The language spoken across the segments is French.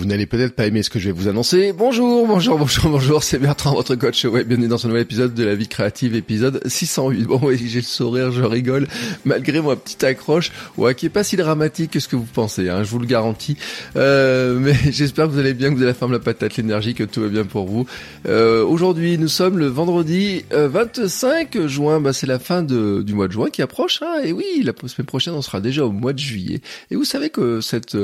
Vous n'allez peut-être pas aimer ce que je vais vous annoncer. Bonjour, bonjour, bonjour, bonjour, c'est Bertrand, votre coach web. Bienvenue dans ce nouvel épisode de la vie créative, épisode 608. Bon, oui, j'ai le sourire, je rigole, malgré ma petite accroche, ouais, qui est pas si dramatique que ce que vous pensez, hein, je vous le garantis. Euh, mais j'espère que vous allez bien, que vous avez la forme, la patate, l'énergie, que tout va bien pour vous. Euh, Aujourd'hui, nous sommes le vendredi 25 euh, juin, bah, c'est la fin du mois de juin qui approche, hein, et oui, la semaine prochaine, on sera déjà au mois de juillet. Et vous savez que cette,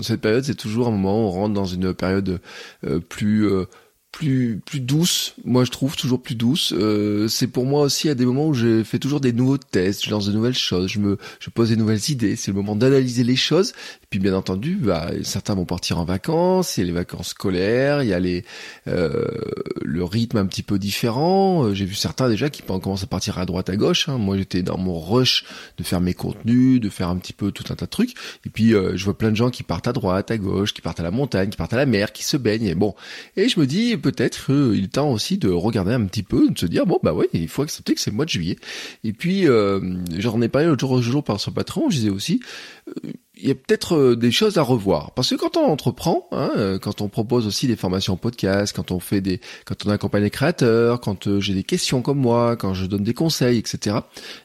cette période, c'est toujours un moment on rentre dans une période euh, plus euh, plus plus douce moi je trouve toujours plus douce. Euh, c'est pour moi aussi à des moments où je fais toujours des nouveaux tests je lance de nouvelles choses je me je pose des nouvelles idées. C'est le moment d'analyser les choses. Et puis bien entendu bah certains vont partir en vacances il y a les vacances scolaires il y a les euh, le rythme un petit peu différent. Euh, j'ai vu certains déjà qui commencent à partir à droite à gauche hein. moi j'étais dans mon rush de faire mes contenus de faire un petit peu tout un tas de trucs. Et puis euh, je vois plein de gens qui partent à droite à gauche qui partent à la montagne qui partent à la mer qui se baignent. Et bon. Et je me dis peut-être euh, il est temps aussi de regarder un petit peu, de se dire bon bah ouais, il faut accepter que c'est le mois de juillet. Et puis euh, j'en ai parlé l'autre jour, jour par son patron, je disais aussi, euh, il y a peut-être euh, des choses à revoir parce que quand on entreprend, hein, euh, quand on propose aussi des formations podcast, quand on fait des, quand on accompagne les créateurs, quand euh, j'ai des questions comme moi, quand je donne des conseils, etc.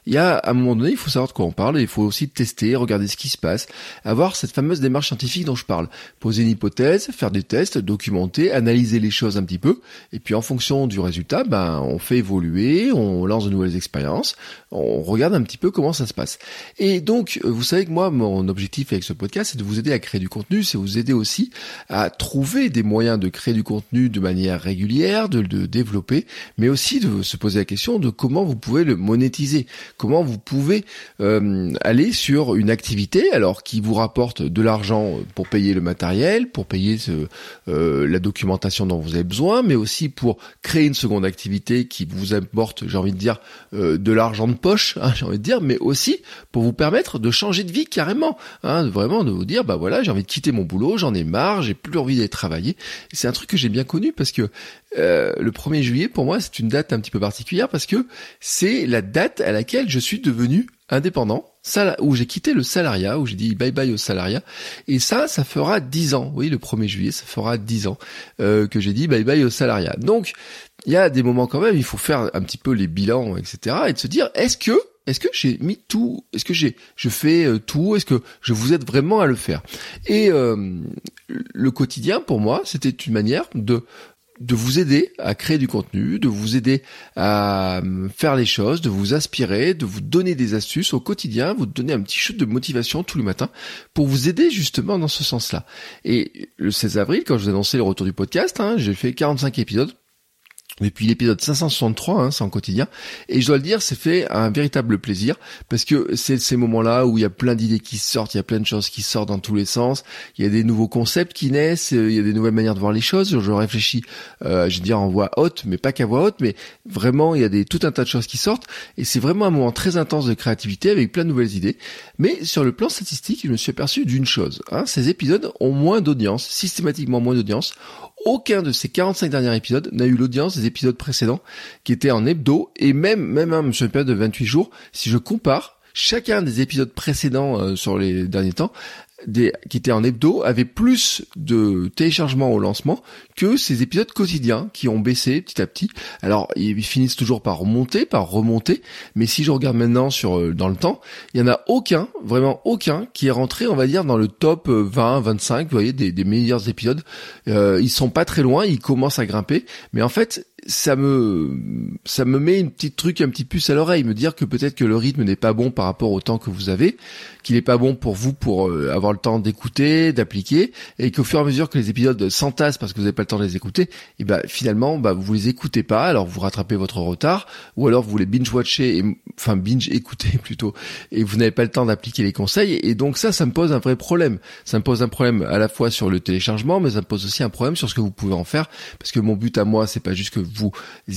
Il y a à un moment donné, il faut savoir de quoi on parle, il faut aussi tester, regarder ce qui se passe, avoir cette fameuse démarche scientifique dont je parle, poser une hypothèse, faire des tests, documenter, analyser les choses un petit peu, et puis en fonction du résultat, ben on fait évoluer, on lance de nouvelles expériences, on regarde un petit peu comment ça se passe. Et donc, vous savez que moi, mon objectif avec ce podcast, c'est de vous aider à créer du contenu, c'est vous aider aussi à trouver des moyens de créer du contenu de manière régulière, de le développer, mais aussi de se poser la question de comment vous pouvez le monétiser, comment vous pouvez euh, aller sur une activité alors qui vous rapporte de l'argent pour payer le matériel, pour payer ce, euh, la documentation dont vous avez besoin, mais aussi pour créer une seconde activité qui vous apporte, j'ai envie de dire, euh, de l'argent de poche, hein, j'ai envie de dire, mais aussi pour vous permettre de changer de vie carrément. Hein, vraiment de vous dire, bah voilà, j'ai envie de quitter mon boulot, j'en ai marre, j'ai plus envie d'être travailler. C'est un truc que j'ai bien connu parce que euh, le 1er juillet, pour moi, c'est une date un petit peu particulière parce que c'est la date à laquelle je suis devenu indépendant, où j'ai quitté le salariat, où j'ai dit bye bye au salariat. Et ça, ça fera 10 ans. Oui, le 1er juillet, ça fera 10 ans euh, que j'ai dit bye bye au salariat. Donc, il y a des moments quand même, il faut faire un petit peu les bilans, etc. Et de se dire, est-ce que est-ce que j'ai mis tout Est-ce que j'ai je fais euh, tout Est-ce que je vous aide vraiment à le faire? Et euh, le quotidien pour moi, c'était une manière de de vous aider à créer du contenu, de vous aider à euh, faire les choses, de vous aspirer, de vous donner des astuces au quotidien, vous donner un petit shoot de motivation tous les matins pour vous aider justement dans ce sens-là. Et le 16 avril, quand je vous ai annoncé le retour du podcast, hein, j'ai fait 45 épisodes depuis l'épisode 563, hein, c'est en quotidien. Et je dois le dire, c'est fait un véritable plaisir parce que c'est ces moments-là où il y a plein d'idées qui sortent, il y a plein de choses qui sortent dans tous les sens, il y a des nouveaux concepts qui naissent, il y a des nouvelles manières de voir les choses. Je réfléchis, euh, je veux dire en voix haute, mais pas qu'à voix haute, mais vraiment il y a des tout un tas de choses qui sortent et c'est vraiment un moment très intense de créativité avec plein de nouvelles idées. Mais sur le plan statistique, je me suis aperçu d'une chose hein, ces épisodes ont moins d'audience, systématiquement moins d'audience aucun de ces 45 derniers épisodes n'a eu l'audience des épisodes précédents qui étaient en hebdo et même même hein, sur une période de 28 jours, si je compare chacun des épisodes précédents euh, sur les derniers temps des, qui étaient en hebdo avaient plus de téléchargements au lancement que ces épisodes quotidiens qui ont baissé petit à petit. Alors ils finissent toujours par remonter, par remonter, mais si je regarde maintenant sur euh, dans le temps, il y en a aucun, vraiment aucun, qui est rentré, on va dire, dans le top 20, euh, 25, vous voyez, des, des meilleurs épisodes. Euh, ils sont pas très loin, ils commencent à grimper, mais en fait ça me ça me met une petite truc un petit puce à l'oreille, me dire que peut-être que le rythme n'est pas bon par rapport au temps que vous avez, qu'il n'est pas bon pour vous pour euh, avoir le temps d'écouter, d'appliquer, et qu'au fur et à mesure que les épisodes s'entassent parce que vous n'avez pas le temps de les écouter, et ben finalement bah vous les écoutez pas, alors vous rattrapez votre retard, ou alors vous les binge watcher, et, enfin binge écouter plutôt, et vous n'avez pas le temps d'appliquer les conseils, et donc ça ça me pose un vrai problème. Ça me pose un problème à la fois sur le téléchargement, mais ça me pose aussi un problème sur ce que vous pouvez en faire, parce que mon but à moi c'est pas juste que vous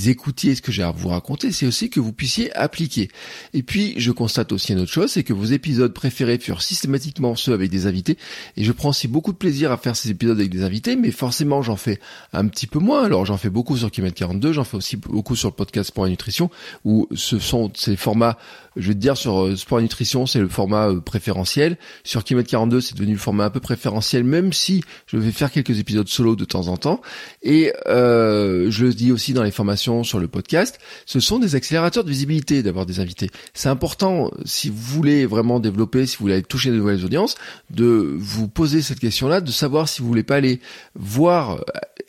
écoutiez ce que j'ai à vous raconter, c'est aussi que vous puissiez appliquer. Et puis je constate aussi une autre chose, c'est que vos épisodes préférés furent systématiquement ceux avec des invités. Et je prends aussi beaucoup de plaisir à faire ces épisodes avec des invités, mais forcément j'en fais un petit peu moins. Alors j'en fais beaucoup sur Kilomètre 42, j'en fais aussi beaucoup sur le podcast pour la nutrition, où ce sont ces formats je vais te dire sur euh, sport et nutrition, c'est le format euh, préférentiel. Sur Kilomètre 42, c'est devenu le format un peu préférentiel, même si je vais faire quelques épisodes solo de temps en temps. Et euh, je le dis aussi dans les formations sur le podcast, ce sont des accélérateurs de visibilité d'avoir des invités. C'est important, si vous voulez vraiment développer, si vous voulez toucher de nouvelles audiences, de vous poser cette question-là, de savoir si vous voulez pas aller voir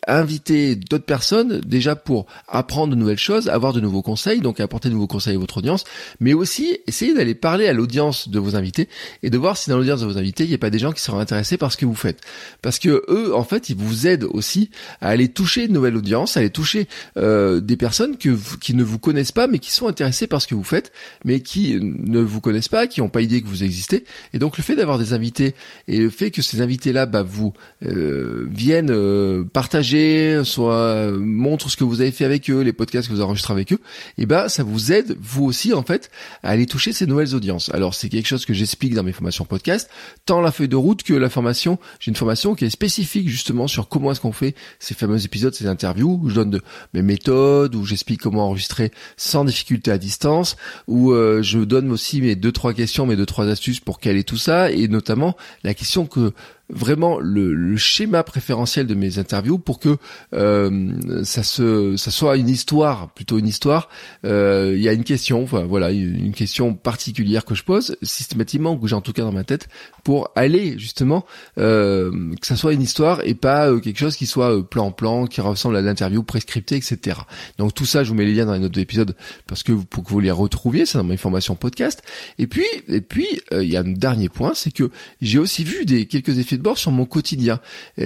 inviter d'autres personnes déjà pour apprendre de nouvelles choses, avoir de nouveaux conseils, donc apporter de nouveaux conseils à votre audience, mais aussi essayer d'aller parler à l'audience de vos invités et de voir si dans l'audience de vos invités, il n'y a pas des gens qui seront intéressés par ce que vous faites. Parce que eux, en fait, ils vous aident aussi à aller toucher une nouvelle audience, à aller toucher euh, des personnes que qui ne vous connaissent pas, mais qui sont intéressées par ce que vous faites, mais qui ne vous connaissent pas, qui n'ont pas idée que vous existez. Et donc le fait d'avoir des invités et le fait que ces invités-là bah, vous euh, viennent euh, partager soit euh, montre ce que vous avez fait avec eux, les podcasts que vous enregistrez avec eux, et ben ça vous aide vous aussi en fait à aller toucher ces nouvelles audiences. Alors c'est quelque chose que j'explique dans mes formations podcast, tant la feuille de route que la formation. J'ai une formation qui est spécifique justement sur comment est-ce qu'on fait ces fameux épisodes, ces interviews où je donne mes méthodes, où j'explique comment enregistrer sans difficulté à distance, où euh, je donne aussi mes deux trois questions, mes deux trois astuces pour caler tout ça, et notamment la question que vraiment le, le, schéma préférentiel de mes interviews pour que euh, ça se ça soit une histoire plutôt une histoire. Euh, il y a une question enfin, voilà une question particulière que je pose systématiquement que j'ai en tout cas dans ma tête pour aller justement euh, que ça soit une histoire et pas euh, quelque chose qui soit euh, plan plan qui ressemble à l'interview prescriptée etc donc tout ça je vous mets les liens dans les notes de l'épisode parce que pour que vous les retrouviez c'est dans mes formations podcast. Et puis et puis il y a un dernier point c'est que j'ai aussi vu des quelques effets bord sur mon quotidien.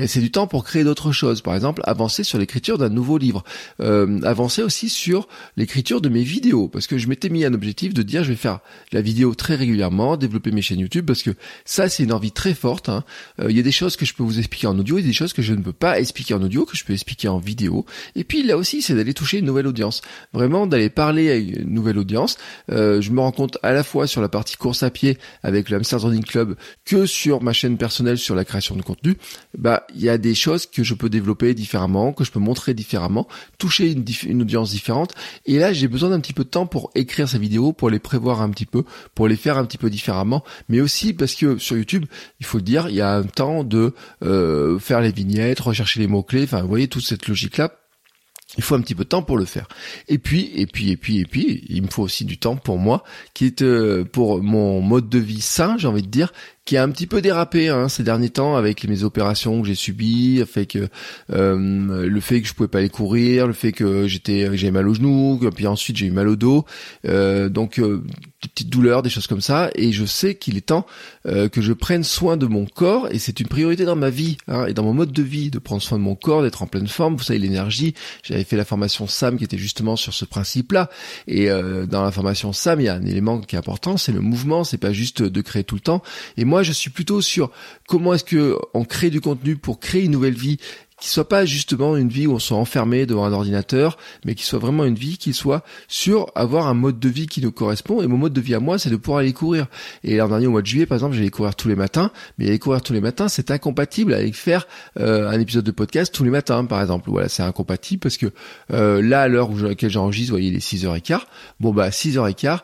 C'est du temps pour créer d'autres choses. Par exemple, avancer sur l'écriture d'un nouveau livre. Euh, avancer aussi sur l'écriture de mes vidéos. Parce que je m'étais mis un objectif de dire je vais faire la vidéo très régulièrement, développer mes chaînes YouTube. Parce que ça, c'est une envie très forte. Hein. Euh, il y a des choses que je peux vous expliquer en audio. Il y a des choses que je ne peux pas expliquer en audio, que je peux expliquer en vidéo. Et puis là aussi, c'est d'aller toucher une nouvelle audience. Vraiment, d'aller parler à une nouvelle audience. Euh, je me rends compte à la fois sur la partie course à pied avec le Hamster Running Club que sur ma chaîne personnelle sur la création de contenu, bah il y a des choses que je peux développer différemment, que je peux montrer différemment, toucher une, une audience différente. Et là, j'ai besoin d'un petit peu de temps pour écrire ces vidéos, pour les prévoir un petit peu, pour les faire un petit peu différemment, mais aussi parce que sur YouTube, il faut le dire, il y a un temps de euh, faire les vignettes, rechercher les mots clés. Enfin, vous voyez toute cette logique là il faut un petit peu de temps pour le faire. Et puis, et puis, et puis, et puis, il me faut aussi du temps pour moi, qui est euh, pour mon mode de vie sain, j'ai envie de dire, qui a un petit peu dérapé hein, ces derniers temps avec mes opérations que j'ai subies, que euh, le fait que je pouvais pas aller courir, le fait que j'étais j'ai mal au genou, puis ensuite j'ai eu mal au dos, euh, donc euh, des petites douleurs, des choses comme ça, et je sais qu'il est temps que je prenne soin de mon corps et c'est une priorité dans ma vie hein, et dans mon mode de vie de prendre soin de mon corps, d'être en pleine forme. Vous savez l'énergie. J'avais fait la formation Sam qui était justement sur ce principe-là et dans la formation Sam il y a un élément qui est important, c'est le mouvement, c'est pas juste de créer tout le temps. Et moi moi, je suis plutôt sur comment est-ce que on crée du contenu pour créer une nouvelle vie qui soit pas justement une vie où on soit enfermé devant un ordinateur, mais qui soit vraiment une vie qui soit sur avoir un mode de vie qui nous correspond. Et mon mode de vie à moi, c'est de pouvoir aller courir. Et l'an dernier, au mois de juillet, par exemple, j'allais courir tous les matins, mais aller courir tous les matins, c'est incompatible avec faire euh, un épisode de podcast tous les matins, par exemple. Voilà, c'est incompatible parce que euh, là, à l'heure où laquelle j'enregistre, vous voyez, il est 6h15. Bon bah 6h15,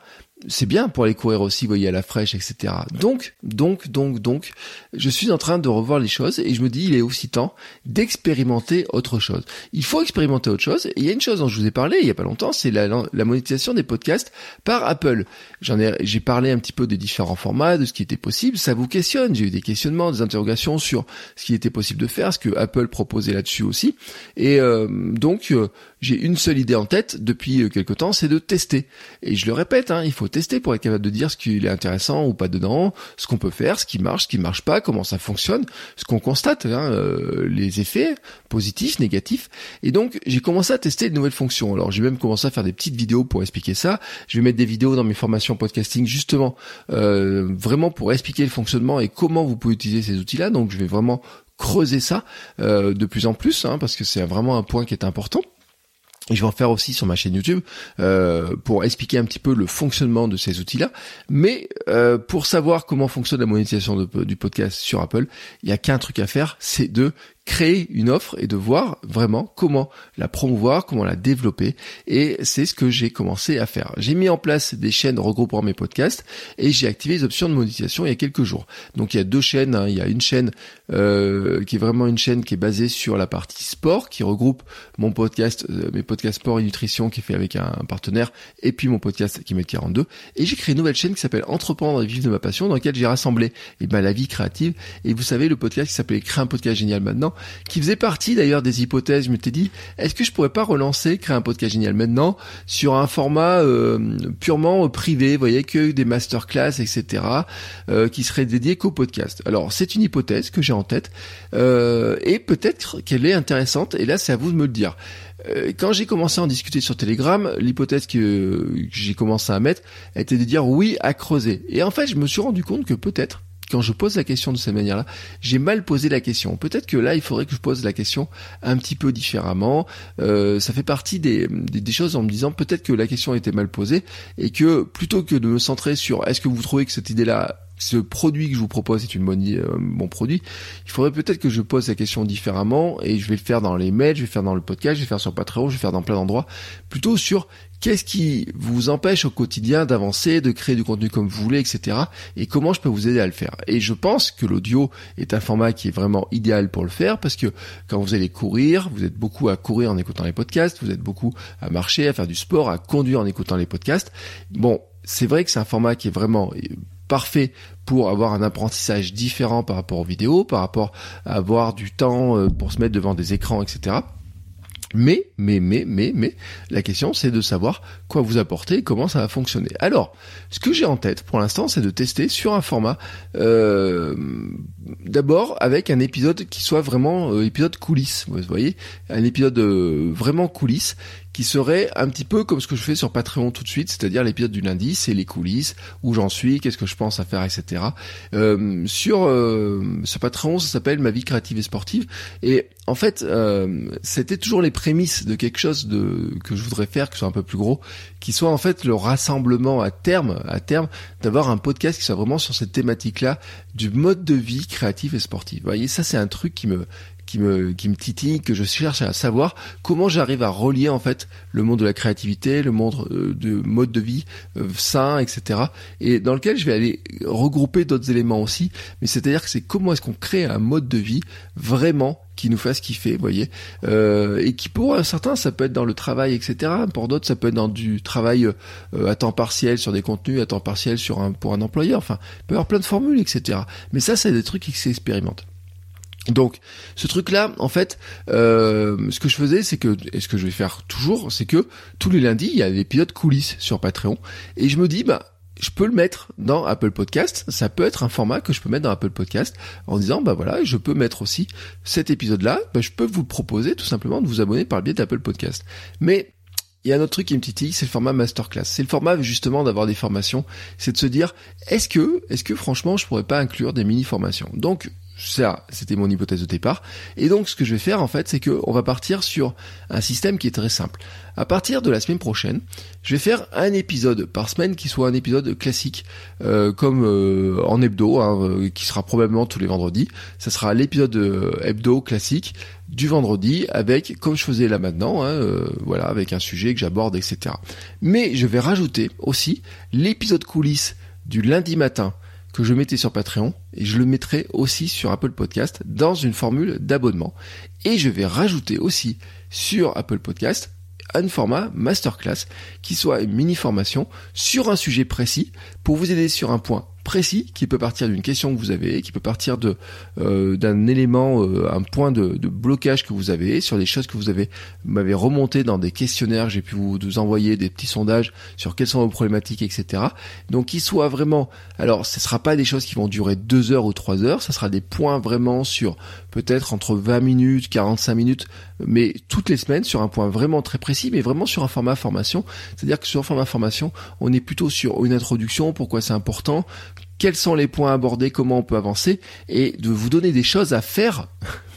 c'est bien pour aller courir aussi, voyez, à la fraîche, etc. Donc, donc, donc, donc, je suis en train de revoir les choses et je me dis, il est aussi temps d'expérimenter autre chose. Il faut expérimenter autre chose. Et il y a une chose dont je vous ai parlé il y a pas longtemps, c'est la, monétisation des podcasts par Apple. J'en ai, j'ai parlé un petit peu des différents formats, de ce qui était possible. Ça vous questionne. J'ai eu des questionnements, des interrogations sur ce qui était possible de faire, ce que Apple proposait là-dessus aussi. Et euh, donc, euh, j'ai une seule idée en tête depuis euh, quelque temps, c'est de tester. Et je le répète, hein, il faut tester pour être capable de dire ce qui est intéressant ou pas dedans, ce qu'on peut faire, ce qui marche, ce qui marche pas, comment ça fonctionne, ce qu'on constate, hein, euh, les effets positifs, négatifs. Et donc j'ai commencé à tester de nouvelles fonctions. Alors j'ai même commencé à faire des petites vidéos pour expliquer ça. Je vais mettre des vidéos dans mes formations podcasting justement, euh, vraiment pour expliquer le fonctionnement et comment vous pouvez utiliser ces outils-là. Donc je vais vraiment creuser ça de plus en plus, hein, parce que c'est vraiment un point qui est important. Je vais en faire aussi sur ma chaîne YouTube euh, pour expliquer un petit peu le fonctionnement de ces outils-là. Mais euh, pour savoir comment fonctionne la monétisation du podcast sur Apple, il n'y a qu'un truc à faire, c'est de créer une offre et de voir vraiment comment la promouvoir, comment la développer. Et c'est ce que j'ai commencé à faire. J'ai mis en place des chaînes regroupant mes podcasts et j'ai activé les options de monétisation il y a quelques jours. Donc il y a deux chaînes. Hein. Il y a une chaîne euh, qui est vraiment une chaîne qui est basée sur la partie sport, qui regroupe mon podcast, euh, mes podcasts sport et nutrition qui est fait avec un, partenaire, et puis mon podcast qui met 42. Et j'ai créé une nouvelle chaîne qui s'appelle Entreprendre et vivre de ma passion, dans laquelle j'ai rassemblé eh ben, la vie créative. Et vous savez, le podcast qui s'appelait Créer un podcast génial maintenant, qui faisait partie d'ailleurs des hypothèses. Je m'étais dit, est-ce que je pourrais pas relancer, créer un podcast génial maintenant sur un format euh, purement privé, vous voyez, que des masterclass, etc., euh, qui serait dédié qu'au podcast. Alors c'est une hypothèse que j'ai en tête euh, et peut-être qu'elle est intéressante. Et là, c'est à vous de me le dire. Quand j'ai commencé à en discuter sur Telegram, l'hypothèse que, que j'ai commencé à mettre était de dire oui à creuser. Et en fait, je me suis rendu compte que peut-être quand je pose la question de cette manière-là, j'ai mal posé la question. Peut-être que là, il faudrait que je pose la question un petit peu différemment. Euh, ça fait partie des, des, choses en me disant peut-être que la question était mal posée et que plutôt que de me centrer sur est-ce que vous trouvez que cette idée-là ce produit que je vous propose est une bonne, euh, bon produit, il faudrait peut-être que je pose la question différemment et je vais le faire dans les mails, je vais le faire dans le podcast, je vais le faire sur Patreon, je vais le faire dans plein d'endroits, plutôt sur Qu'est-ce qui vous empêche au quotidien d'avancer, de créer du contenu comme vous voulez, etc. Et comment je peux vous aider à le faire Et je pense que l'audio est un format qui est vraiment idéal pour le faire parce que quand vous allez courir, vous êtes beaucoup à courir en écoutant les podcasts, vous êtes beaucoup à marcher, à faire du sport, à conduire en écoutant les podcasts. Bon, c'est vrai que c'est un format qui est vraiment parfait pour avoir un apprentissage différent par rapport aux vidéos, par rapport à avoir du temps euh, pour se mettre devant des écrans, etc. Mais, mais, mais, mais, mais, la question c'est de savoir quoi vous apporter et comment ça va fonctionner. Alors, ce que j'ai en tête pour l'instant, c'est de tester sur un format, euh, d'abord avec un épisode qui soit vraiment euh, épisode coulisses, vous voyez, un épisode euh, vraiment coulisses qui serait un petit peu comme ce que je fais sur Patreon tout de suite, c'est-à-dire l'épisode du lundi, c'est les coulisses, où j'en suis, qu'est-ce que je pense à faire, etc. Euh, sur, euh, Patreon, ça s'appelle Ma vie créative et sportive, et en fait, euh, c'était toujours les prémices de quelque chose de que je voudrais faire, qui soit un peu plus gros, qui soit en fait le rassemblement à terme, à terme, d'avoir un podcast qui soit vraiment sur cette thématique-là du mode de vie créatif et sportif. Vous voyez, ça c'est un truc qui me qui me qui titille, que je cherche à savoir comment j'arrive à relier en fait le monde de la créativité, le monde euh, de mode de vie euh, sain, etc. Et dans lequel je vais aller regrouper d'autres éléments aussi. Mais c'est-à-dire que c'est comment est-ce qu'on crée un mode de vie vraiment qui nous fasse kiffer, vous voyez, euh, et qui pour certains ça peut être dans le travail, etc. Pour d'autres ça peut être dans du travail à temps partiel sur des contenus, à temps partiel sur un pour un employeur. Enfin, il peut y avoir plein de formules, etc. Mais ça, c'est des trucs qui s'expérimentent. Donc ce truc-là, en fait, euh, ce que je faisais, c'est que, et ce que je vais faire toujours, c'est que tous les lundis, il y a l'épisode coulisses sur Patreon, et je me dis, bah, je peux le mettre dans Apple Podcast. Ça peut être un format que je peux mettre dans Apple Podcast en disant, bah voilà, je peux mettre aussi cet épisode-là. Bah, je peux vous proposer tout simplement de vous abonner par le biais d'Apple Podcast. Mais il y a un autre truc qui me titille, c'est le format masterclass. C'est le format justement d'avoir des formations. C'est de se dire, est-ce que, est-ce que franchement, je pourrais pas inclure des mini formations Donc Ça, c'était mon hypothèse de départ. Et donc, ce que je vais faire, en fait, c'est que on va partir sur un système qui est très simple. À partir de la semaine prochaine, je vais faire un épisode par semaine qui soit un épisode classique, euh, comme euh, en hebdo, hein, euh, qui sera probablement tous les vendredis. Ça sera l'épisode hebdo classique du vendredi avec, comme je faisais là maintenant, hein, voilà, avec un sujet que j'aborde, etc. Mais je vais rajouter aussi l'épisode coulisses du lundi matin que je mettais sur Patreon et je le mettrai aussi sur Apple Podcast dans une formule d'abonnement. Et je vais rajouter aussi sur Apple Podcast un format masterclass qui soit une mini formation sur un sujet précis pour vous aider sur un point précis qui peut partir d'une question que vous avez, qui peut partir de euh, d'un élément, euh, un point de, blocage que vous avez sur des choses que vous avez m'avez remonté dans des questionnaires, j'ai pu vous, envoyer des petits sondages sur quelles sont vos problématiques, etc. Donc qui soit vraiment, alors ce sera pas des choses qui vont durer deux heures ou trois heures, ça sera des points vraiment sur peut-être entre 20 minutes, 45 minutes, mais toutes les semaines sur un point vraiment très précis, mais vraiment sur un format formation. C'est-à-dire que sur un format formation, on est plutôt sur une introduction, pourquoi c'est important, quels sont les points abordés, comment on peut avancer, et de vous donner des choses à faire,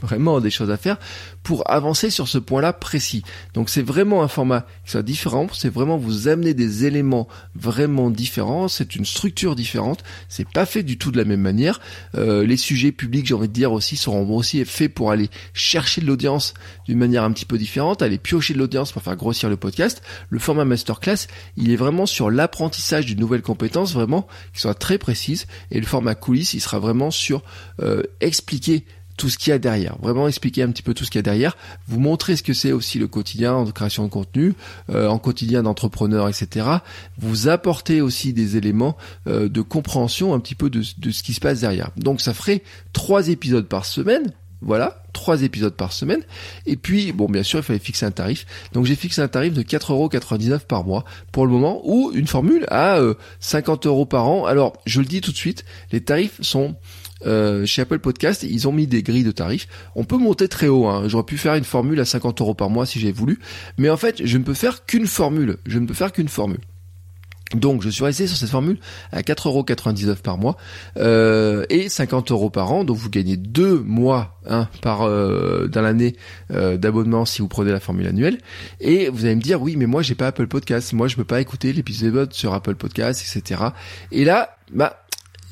vraiment des choses à faire, pour avancer sur ce point-là précis. Donc c'est vraiment un format qui soit différent, c'est vraiment vous amener des éléments vraiment différents, c'est une structure différente, c'est pas fait du tout de la même manière. Euh, les sujets publics, j'ai envie de dire aussi, seront aussi faits pour aller chercher de l'audience d'une manière un petit peu différente, aller piocher de l'audience pour faire grossir le podcast. Le format masterclass, il est vraiment sur l'apprentissage d'une nouvelle compétence, vraiment qui soit très précise, et le format coulisses, il sera vraiment sur euh, expliquer tout ce qu'il y a derrière, vraiment expliquer un petit peu tout ce qu'il y a derrière, vous montrer ce que c'est aussi le quotidien de création de contenu, euh, en quotidien d'entrepreneur, etc. Vous apporter aussi des éléments euh, de compréhension un petit peu de, ce qui se passe derrière. Donc ça ferait trois épisodes par semaine, voilà, trois épisodes par semaine. Et puis, bon, bien sûr, il fallait fixer un tarif. Donc j'ai fixé un tarif de 4,99€ par mois pour le moment, ou une formule à 50 euh, euros par an. Alors, je le dis tout de suite, les tarifs sont euh, chez Apple Podcast, ils ont mis des grilles de tarifs. On peut monter très haut. Hein. J'aurais pu faire une formule à 50 euros par mois si j'ai voulu, mais en fait, je ne peux faire qu'une formule. Je ne peux faire qu'une formule. Donc je suis resté sur cette formule à 4,99€ par mois euh, et 50 euros par an. Donc vous gagnez deux mois hein, par euh, dans l'année euh, d'abonnement si vous prenez la formule annuelle. Et vous allez me dire oui mais moi j'ai pas Apple Podcast, moi je peux pas écouter l'épisode sur Apple Podcast, etc. Et là bah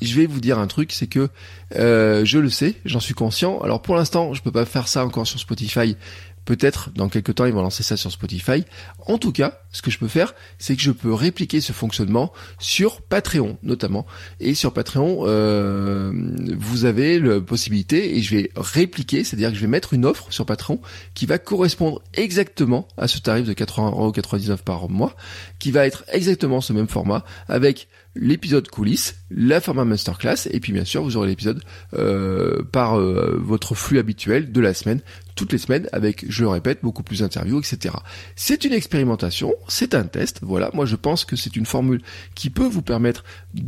je vais vous dire un truc, c'est que euh, je le sais, j'en suis conscient. Alors pour l'instant, je peux pas faire ça encore sur Spotify. Peut-être dans quelques temps ils vont lancer ça sur Spotify. En tout cas, ce que je peux faire, c'est que je peux répliquer ce fonctionnement sur Patreon notamment. Et sur Patreon, euh, vous avez la possibilité et je vais répliquer, c'est-à-dire que je vais mettre une offre sur Patreon qui va correspondre exactement à ce tarif de 80,99€ par mois, qui va être exactement ce même format avec l'épisode coulisses, la format masterclass, et puis bien sûr vous aurez l'épisode euh, par euh, votre flux habituel de la semaine, toutes les semaines, avec, je le répète, beaucoup plus d'interviews, etc. C'est une expérimentation, c'est un test, voilà, moi je pense que c'est une formule qui peut vous permettre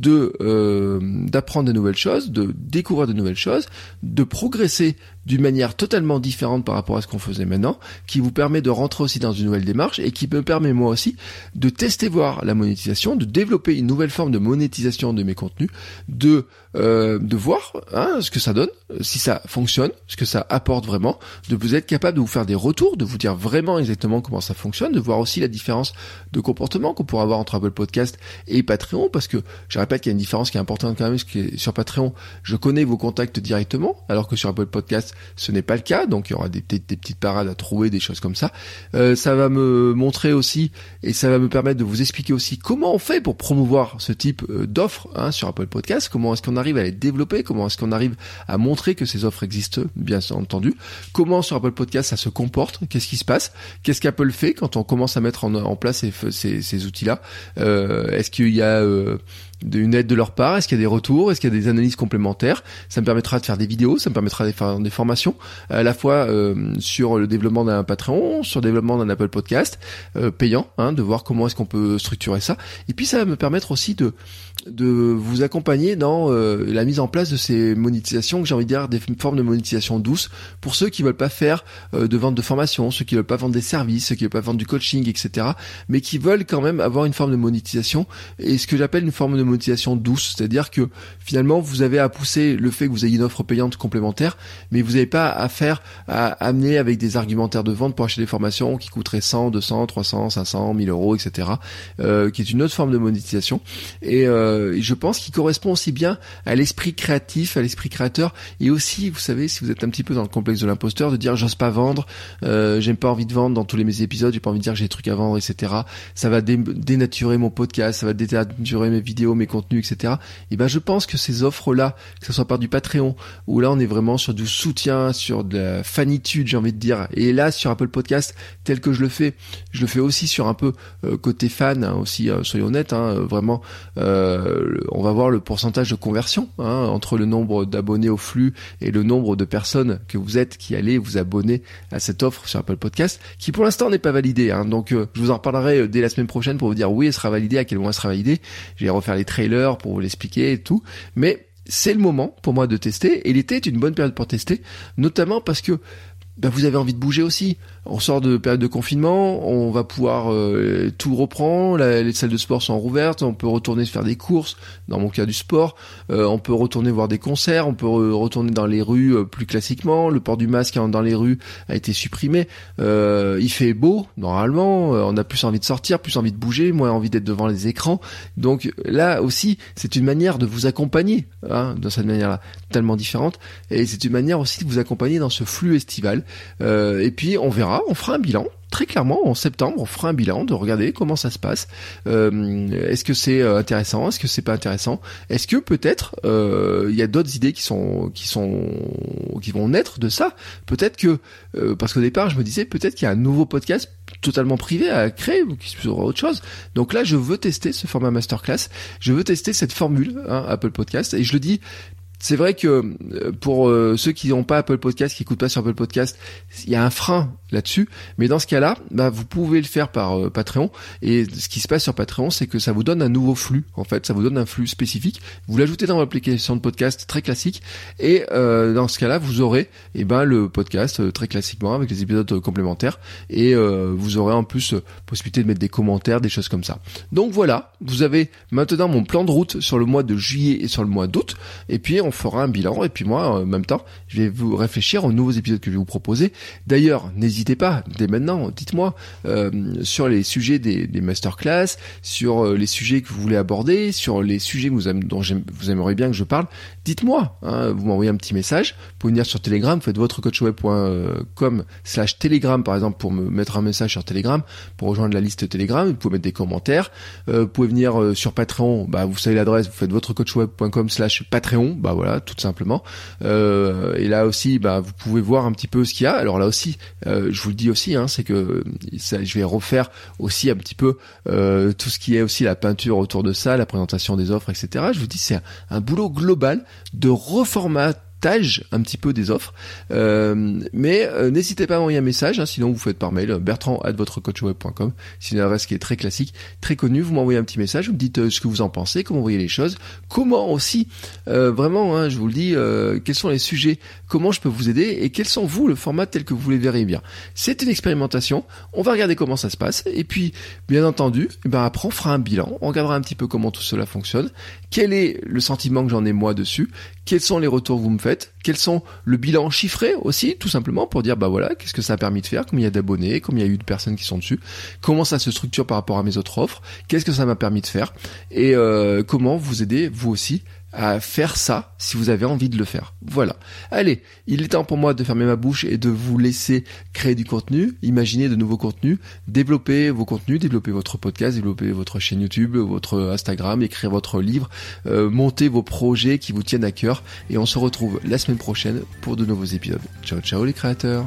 euh, d'apprendre de nouvelles choses, de découvrir de nouvelles choses, de progresser d'une manière totalement différente par rapport à ce qu'on faisait maintenant, qui vous permet de rentrer aussi dans une nouvelle démarche et qui me permet moi aussi de tester voir la monétisation, de développer une nouvelle forme de monétisation de mes contenus, de euh, de voir hein, ce que ça donne, si ça fonctionne, ce que ça apporte vraiment, de vous être capable de vous faire des retours, de vous dire vraiment exactement comment ça fonctionne, de voir aussi la différence de comportement qu'on pourrait avoir entre Apple Podcast et Patreon, parce que je répète qu'il y a une différence qui est importante quand même, parce que sur Patreon, je connais vos contacts directement, alors que sur Apple Podcast, ce n'est pas le cas, donc il y aura des, des, petites parades à trouver, des choses comme ça. Euh, ça va me montrer aussi, et ça va me permettre de vous expliquer aussi comment on fait pour promouvoir ce type euh, d'offres hein, sur Apple Podcast, comment est-ce qu'on arrive à les développer, comment est-ce qu'on arrive à montrer que ces offres existent, bien entendu, comment sur Apple Podcast ça se comporte, qu'est-ce qui se passe, qu'est-ce qu'Apple fait quand on commence à mettre en, place ces, outils-là, euh, est-ce qu'il y a euh, une aide de leur part? Est-ce qu'il y a des retours? Est-ce qu'il y a des analyses complémentaires? Ça me permettra de faire des vidéos, ça me permettra de faire des formations, à la fois euh, sur le développement d'un Patreon, sur le développement d'un Apple Podcast euh, payant, hein, de voir comment est-ce qu'on peut structurer ça. Et puis ça va me permettre aussi de de vous accompagner dans euh, la mise en place de ces monétisations, que j'ai envie de dire des formes de monétisation douces, pour ceux qui veulent pas faire de vente de formation, ceux qui veulent pas vendre des services, ceux qui veulent pas vendre du coaching, etc., mais qui veulent quand même avoir une forme de monétisation et ce que j'appelle une forme de monétisation monétisation douce, c'est-à-dire que finalement vous avez à pousser le fait que vous ayez une offre payante complémentaire, mais vous n'avez pas à faire à amener avec des argumentaires de vente pour acheter des formations qui coûteraient 100, 200, 300, 500, 1000 euros, etc. Euh, qui est une autre forme de monétisation. Et euh, je pense qu'il correspond aussi bien à l'esprit créatif, à l'esprit créateur, et aussi, vous savez, si vous êtes un petit peu dans le complexe de l'imposteur, de dire j'ose pas vendre, euh, j'aime pas envie de vendre dans tous les mes épisodes, j'ai pas envie de dire j'ai des trucs à vendre, etc. Ça va dénaturer mon podcast, ça va dénaturer mes vidéos, mes contenus, etc. Et ben je pense que ces offres-là, que ce soit par du Patreon, où là on est vraiment sur du soutien, sur de la fanitude, j'ai envie de dire, et là sur Apple Podcast, tel que je le fais, je le fais aussi sur un peu euh, côté fan, hein, aussi, euh, soyons honnêtes, hein, vraiment, euh, on va voir le pourcentage de conversion hein, entre le nombre d'abonnés au flux et le nombre de personnes que vous êtes qui allez vous abonner à cette offre sur Apple Podcast, qui pour l'instant n'est pas validée. Donc je vous en reparlerai dès la semaine prochaine pour vous dire oui, elle sera validée, à quel moment elle sera validée. Je vais refaire les trailers pour vous l'expliquer et tout. Mais c'est le moment pour moi de tester et l'été est une bonne période pour tester, notamment parce que bah, vous avez envie de bouger aussi. On sort de période de confinement, on va pouvoir euh, tout reprendre, les salles de sport sont rouvertes, on peut retourner faire des courses, dans mon cas du sport, euh, on peut retourner voir des concerts, on peut retourner dans les rues euh, plus classiquement, le port du masque dans les rues a été supprimé, il fait beau normalement, on a plus envie de sortir, plus envie de bouger, moins envie d'être devant les écrans, donc là aussi c'est une manière de vous accompagner hein, dans cette manière-là, tellement différente, et c'est une manière aussi de vous accompagner dans ce flux estival, et puis on verra on fera un bilan très clairement en septembre, on fera un bilan de regarder comment ça se passe. Euh, est-ce que c'est euh, intéressant Est-ce que c'est pas intéressant? Est-ce que peut-être euh, il y a d'autres idées qui vont naître de ça? Peut-être que parce qu'au départ je me disais peut-être qu'il y a un nouveau podcast totalement privé à créer ou qui sera autre chose. Donc là je veux tester ce format masterclass. Je veux tester cette formule hein, Apple Podcast et je le dis c'est vrai que euh, pour euh, ceux qui n'ont pas Apple Podcast, qui écoutent pas sur Apple Podcast, il y a un frein là-dessus. Mais dans ce cas-là, bah, vous pouvez le faire par euh, Patreon. Et ce qui se passe sur Patreon, c'est que ça vous donne un nouveau flux. En fait, ça vous donne un flux spécifique. Vous l'ajoutez dans l'application de podcast très classique. Et dans ce cas-là, vous aurez eh ben, le podcast très classiquement avec les épisodes complémentaires. Et vous aurez en plus possibilité de mettre des commentaires, des choses comme ça. Donc voilà, vous avez maintenant mon plan de route sur le mois de juillet et sur le mois d'août. Et puis on fera un bilan et puis moi, en même temps, je vais vous réfléchir aux nouveaux épisodes que je vais vous proposer. D'ailleurs, n'hésitez pas, dès maintenant, dites-moi euh, sur les sujets des, des masterclass, sur euh, les sujets que vous voulez aborder, sur les sujets dont vous aimeriez bien que je parle. Dites-moi, hein, vous m'envoyez un petit message. Vous pouvez venir sur Telegram, faites votre coachweb.com slash Telegram par exemple pour me mettre un message sur Telegram, pour rejoindre la liste Telegram. Vous pouvez mettre des commentaires. Euh, vous pouvez venir euh, sur Patreon, bah, vous savez l'adresse, vous faites votre coachweb.com slash Patreon. Bah voilà, tout simplement. Euh, et là aussi, bah, vous pouvez voir un petit peu ce qu'il y a. Alors là aussi, je vous le dis aussi, hein, c'est que je vais refaire aussi un petit peu tout ce qui est aussi la peinture autour de ça, la présentation des offres, etc. Je vous dis, c'est un boulot global de un petit peu des offres. Euh, mais euh, n'hésitez pas à envoyer un message, hein, sinon vous faites par mail bertrand at votrecoachweb.com. C'est une adresse qui est très classique, très connue. Vous m'envoyez un petit message, vous me dites euh, ce que vous en pensez, comment vous voyez les choses, comment aussi, vraiment, hein, je vous le dis, quels sont les sujets, comment je peux vous aider et quels sont vous le format tel que vous les verrez bien. C'est une expérimentation. On va regarder comment ça se passe et puis, bien entendu, eh ben après on fera un bilan, on regardera un petit peu comment tout cela fonctionne, quel est le sentiment que j'en ai moi dessus, quels sont les retours que vous me quels sont le bilan chiffré aussi, tout simplement pour dire bah voilà, qu'est-ce que ça a permis de faire, combien il y a d'abonnés, combien il y a eu de personnes qui sont dessus, comment ça se structure par rapport à mes autres offres, qu'est-ce que ça m'a permis de faire et euh, comment vous aider vous aussi à faire ça si vous avez envie de le faire. Voilà. Allez, il est temps pour moi de fermer ma bouche et de vous laisser créer du contenu, imaginer de nouveaux contenus, développer vos contenus, développer votre podcast, développer votre chaîne YouTube, votre Instagram, écrire votre livre, euh, monter vos projets qui vous tiennent à cœur et on se retrouve la semaine prochaine pour de nouveaux épisodes. Ciao ciao les créateurs